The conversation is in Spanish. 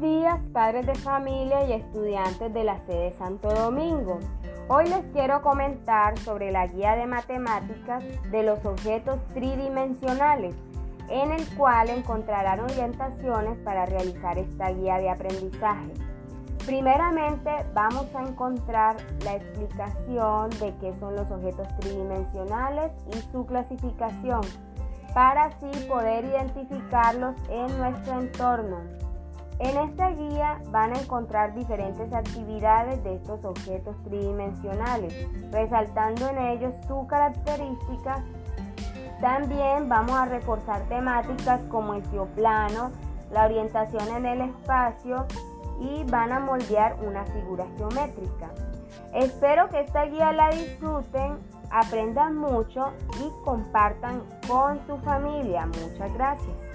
días, padres de familia y estudiantes de la sede Santo Domingo. Hoy les quiero comentar sobre la guía de matemáticas de los objetos tridimensionales, en el cual encontrarán orientaciones para realizar esta guía de aprendizaje. Primeramente vamos a encontrar la explicación de qué son los objetos tridimensionales y su clasificación, para así poder identificarlos en nuestro entorno. En esta guía van a encontrar diferentes actividades de estos objetos tridimensionales, resaltando en ellos su característica. También vamos a reforzar temáticas como el geoplano, la orientación en el espacio y van a moldear una figura geométrica. Espero que esta guía la disfruten, aprendan mucho y compartan con su familia. Muchas gracias.